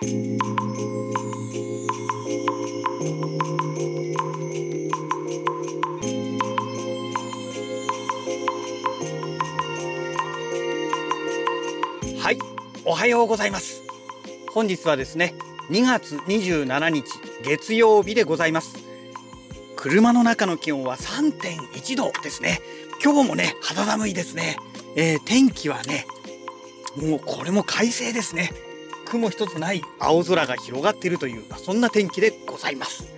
はいおはようございます。本日はですね2月27日月曜日でございます。車の中の気温は3.1度ですね。今日もね肌寒いですね、えー、天気はねもうこれも快晴ですね。雲一つない青空が広がっているという、そんな天気でございます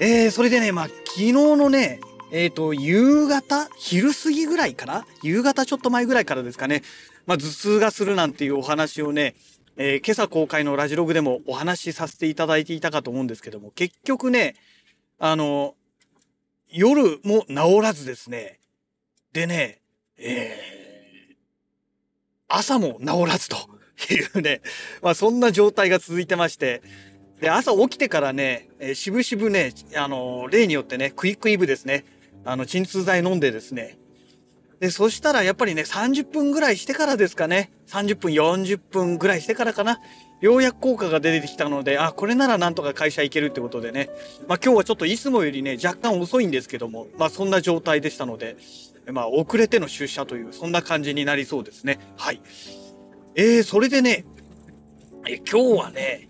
えー、それでねまあ昨日のねえっ、ー、と、夕方昼過ぎぐらいかな？夕方ちょっと前ぐらいからですかね。まあ、頭痛がするなんていうお話をね、えー、今朝公開のラジログでもお話しさせていただいていたかと思うんですけども、結局ね、あの、夜も治らずですね。でね、えー、朝も治らずとっていうね、まあそんな状態が続いてまして、で、朝起きてからね、えー、しぶしぶね、あの、例によってね、クイックイブですね。あの、鎮痛剤飲んでですね。で、そしたらやっぱりね、30分ぐらいしてからですかね。30分、40分ぐらいしてからかな。ようやく効果が出てきたので、あ、これならなんとか会社行けるってことでね。まあ今日はちょっといつもよりね、若干遅いんですけども、まあそんな状態でしたので、まあ遅れての出社という、そんな感じになりそうですね。はい。えー、それでね、え今日はね、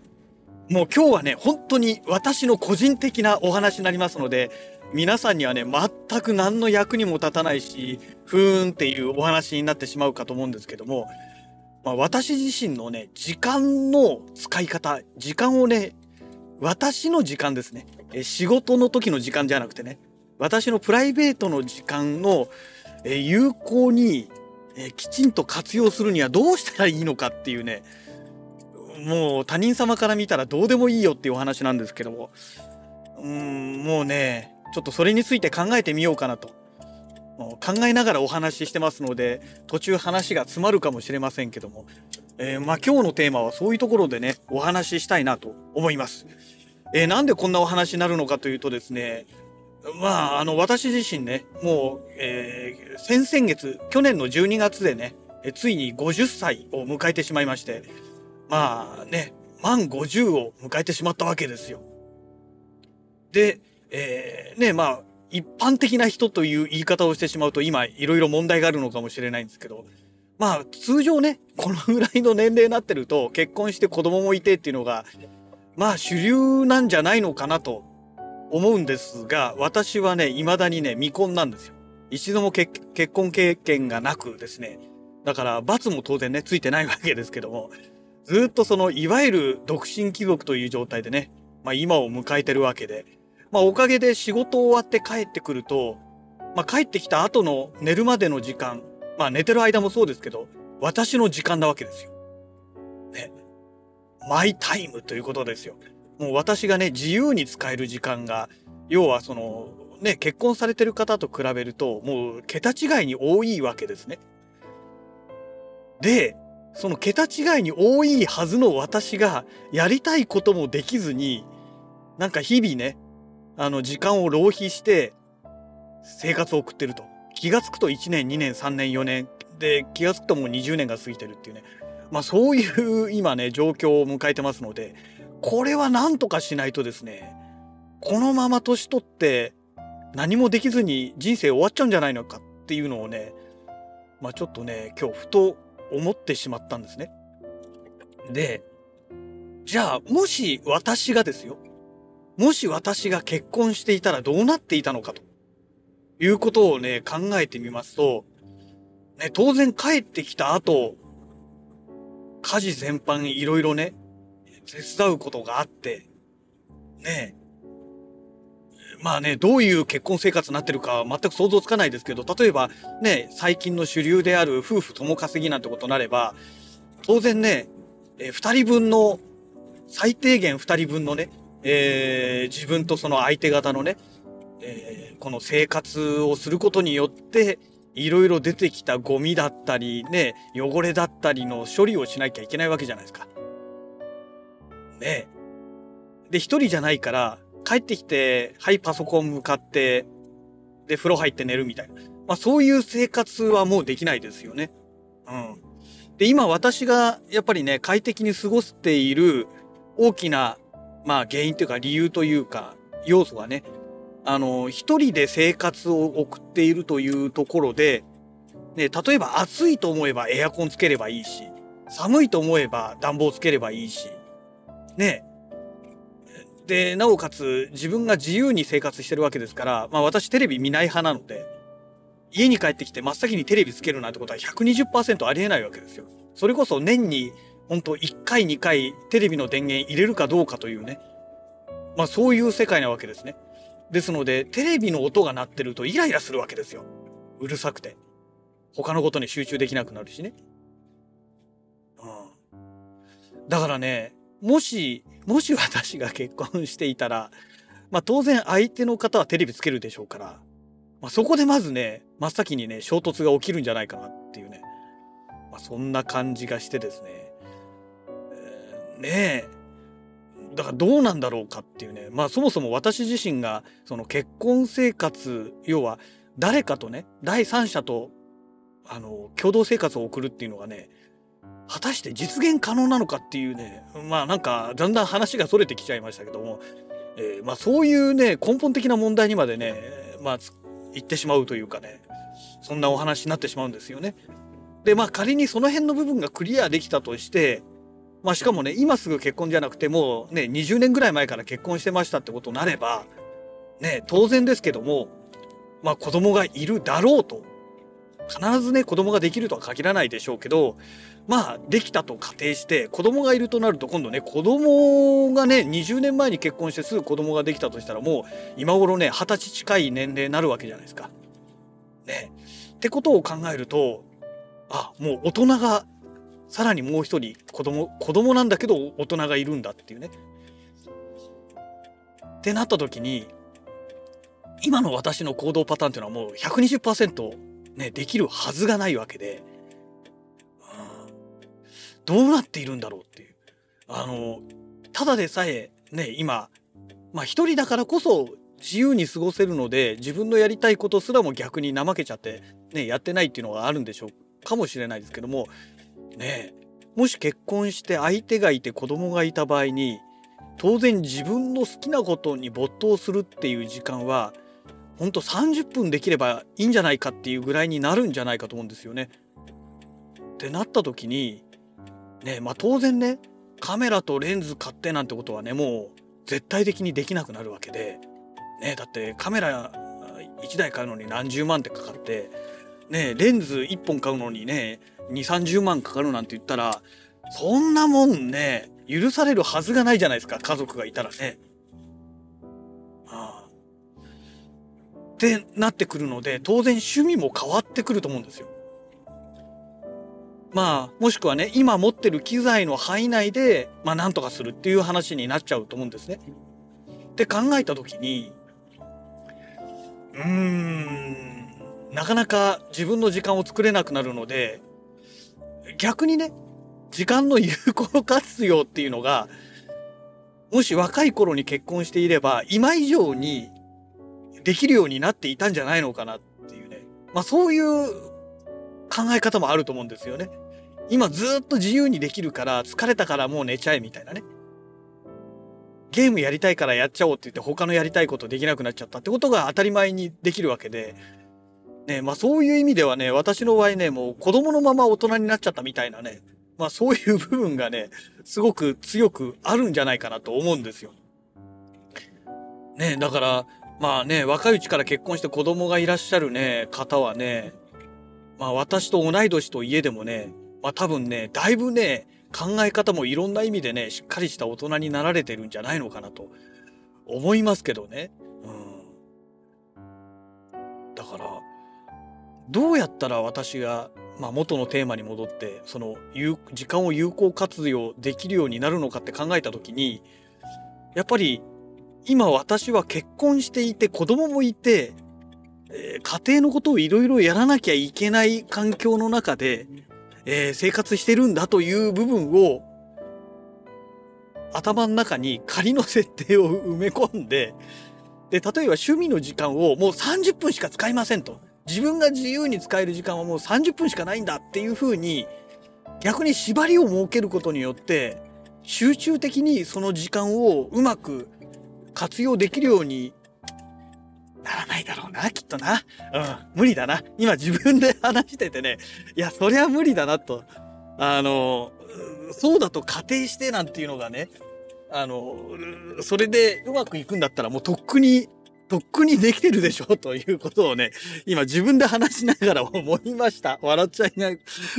もう今日はね、本当に私の個人的なお話になりますので、皆さんにはね、全く何の役にも立たないし、ふーんっていうお話になってしまうかと思うんですけども、まあ、私自身のね、時間の使い方、時間をね、私の時間ですね。え仕事の時の時間じゃなくてね、私のプライベートの時間のえ有効にえきちんと活用するにはどうしたらいいのかっていうね、もう他人様から見たらどうでもいいよっていうお話なんですけども、うん、もうね、ちょっとそれについて考えてみようかなと。考えながらお話ししてますので途中話が詰まるかもしれませんけども、えー、まあ今日のテーマはそういうところでねお話ししたいなと思います。えー、なんでこんなお話になるのかというとですねまああの私自身ねもう、えー、先々月去年の12月でねついに50歳を迎えてしまいましてまあね満50を迎えてしまったわけですよ。でえー、ね、まあ、一般的な人という言い方をしてしまうと今いろいろ問題があるのかもしれないんですけど、まあ通常ね、このぐらいの年齢になってると結婚して子供もいてっていうのが、まあ主流なんじゃないのかなと思うんですが、私はね、未だにね、未婚なんですよ。一度も結婚経験がなくですね、だから罰も当然ね、ついてないわけですけども、ずっとその、いわゆる独身貴族という状態でね、まあ今を迎えてるわけで、まあおかげで仕事終わって帰ってくると、まあ帰ってきた後の寝るまでの時間、まあ寝てる間もそうですけど、私の時間なわけですよ。ね。マイタイムということですよ。もう私がね、自由に使える時間が、要はその、ね、結婚されてる方と比べると、もう桁違いに多いわけですね。で、その桁違いに多いはずの私がやりたいこともできずに、なんか日々ね、あの、時間を浪費して生活を送ってると。気がつくと1年、2年、3年、4年。で、気がつくともう20年が過ぎてるっていうね。まあそういう今ね、状況を迎えてますので、これは何とかしないとですね、このまま年取って何もできずに人生終わっちゃうんじゃないのかっていうのをね、まあちょっとね、今日ふと思ってしまったんですね。で、じゃあもし私がですよ、もし私が結婚していたらどうなっていたのかということをね、考えてみますと、ね、当然帰ってきた後、家事全般いろいろね、手伝うことがあって、ね、まあね、どういう結婚生活になってるか全く想像つかないですけど、例えばね、最近の主流である夫婦共稼ぎなんてことになれば、当然ね、え二人分の、最低限二人分のね、えー、自分とその相手方のね、えー、この生活をすることによって、いろいろ出てきたゴミだったり、ね、汚れだったりの処理をしなきゃいけないわけじゃないですか。ねで、一人じゃないから、帰ってきて、はい、パソコン向かって、で、風呂入って寝るみたいな。まあ、そういう生活はもうできないですよね。うん。で今私がやっぱりね快適に過ごしている大きなまあ原因というか理由というか要素はねあの一人で生活を送っているというところで、ね、例えば暑いと思えばエアコンつければいいし寒いと思えば暖房つければいいしねでなおかつ自分が自由に生活してるわけですから、まあ、私テレビ見ない派なので家に帰ってきて真っ先にテレビつけるなんてことは120%ありえないわけですよ。それこそ年に本当1回2回テレビの電源入れるかどうかというねまあそういう世界なわけですね。ですのでテレビの音が鳴ってるとイライラするわけですよ。うるさくて。他のことに集中できなくなるしね。うん。だからね、もし、もし私が結婚していたら、まあ当然相手の方はテレビつけるでしょうから、まあそこでまずね、真っ先にね、衝突が起きるんじゃないかなっていうね。まあそんな感じがしてですね。えー、ねえ。だからどうなんだろうかっていうねまあそもそも私自身がその結婚生活要は誰かとね第三者とあの共同生活を送るっていうのがね果たして実現可能なのかっていうねまあなんかだんだん話がそれてきちゃいましたけども、えー、まあそういうね根本的な問題にまでねまあ言ってしまうというかねそんなお話になってしまうんですよね。でまあ仮にその辺の部分がクリアできたとしてまあ、しかもね今すぐ結婚じゃなくてもうね20年ぐらい前から結婚してましたってことになればね当然ですけどもまあ子供がいるだろうと必ずね子供ができるとは限らないでしょうけどまあできたと仮定して子供がいるとなると今度ね子供がね20年前に結婚してすぐ子供ができたとしたらもう今頃ね二十歳近い年齢になるわけじゃないですか。ね。ってことを考えるとあもう大人がさらにもう一人子供子供なんだけど大人がいるんだっていうね。ってなった時に今の私の行動パターンっていうのはもう120%ねできるはずがないわけで、うん、どうなっているんだろうっていう。あのただでさえね今まあ一人だからこそ自由に過ごせるので自分のやりたいことすらも逆に怠けちゃってねやってないっていうのがあるんでしょうかもしれないですけどもねもし結婚して相手がいて子供がいた場合に当然自分の好きなことに没頭するっていう時間はほんと30分できればいいんじゃないかっていうぐらいになるんじゃないかと思うんですよね。ってなった時にねまあ当然ねカメラとレンズ買ってなんてことはねもう絶対的にできなくなるわけで、ね、だってカメラ1台買うのに何十万ってかかってねレンズ1本買うのにね2 3 0万かかるなんて言ったらそんなもんね許されるはずがないじゃないですか家族がいたらね。ってなってくるので当然趣味も変わってくると思うんですよ。まあもしくはね今持ってる機材の範囲内でまあなんとかするっていう話になっちゃうと思うんですね。って考えた時にうーんなかなか自分の時間を作れなくなるので逆にね、時間の有効活用っていうのが、もし若い頃に結婚していれば、今以上にできるようになっていたんじゃないのかなっていうね。まあそういう考え方もあると思うんですよね。今ずっと自由にできるから疲れたからもう寝ちゃえみたいなね。ゲームやりたいからやっちゃおうって言って他のやりたいことできなくなっちゃったってことが当たり前にできるわけで、ね、まあそういう意味ではね、私の場合ね、もう子供のまま大人になっちゃったみたいなね、まあそういう部分がね、すごく強くあるんじゃないかなと思うんですよ。ね、だから、まあね、若いうちから結婚して子供がいらっしゃるね、方はね、まあ私と同い年といえでもね、まあ多分ね、だいぶね、考え方もいろんな意味でね、しっかりした大人になられてるんじゃないのかなと思いますけどね。うん。だから、どうやったら私が、まあ、元のテーマに戻ってその時間を有効活用できるようになるのかって考えた時にやっぱり今私は結婚していて子供もいて、えー、家庭のことをいろいろやらなきゃいけない環境の中で、えー、生活してるんだという部分を頭の中に仮の設定を埋め込んでで例えば趣味の時間をもう30分しか使いませんと。自分が自由に使える時間はもう30分しかないんだっていうふうに逆に縛りを設けることによって集中的にその時間をうまく活用できるようにならないだろうな、きっとな。うん、無理だな。今自分で 話しててね、いや、そりゃ無理だなと。あの、そうだと仮定してなんていうのがね、あの、それでうまくいくんだったらもうとっくに、とっくにできてるでしょということをね、今自分で話しながら思いました。笑っちゃいな、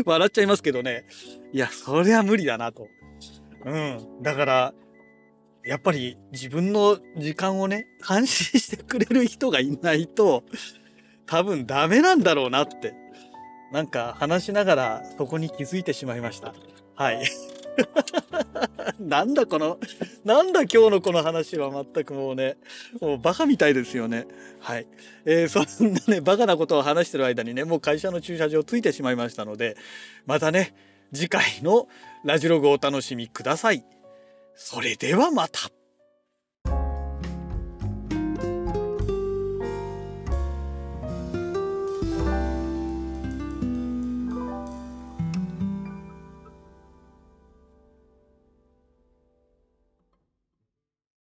笑っちゃいますけどね。いや、そりゃ無理だなと。うん。だから、やっぱり自分の時間をね、監視してくれる人がいないと、多分ダメなんだろうなって、なんか話しながらそこに気づいてしまいました。はい。なんだこの、なんだ今日のこの話は全くもうね、もうバカみたいですよね。はい。えー、そんなね、バカなことを話してる間にね、もう会社の駐車場ついてしまいましたので、またね、次回のラジログをお楽しみください。それではまた。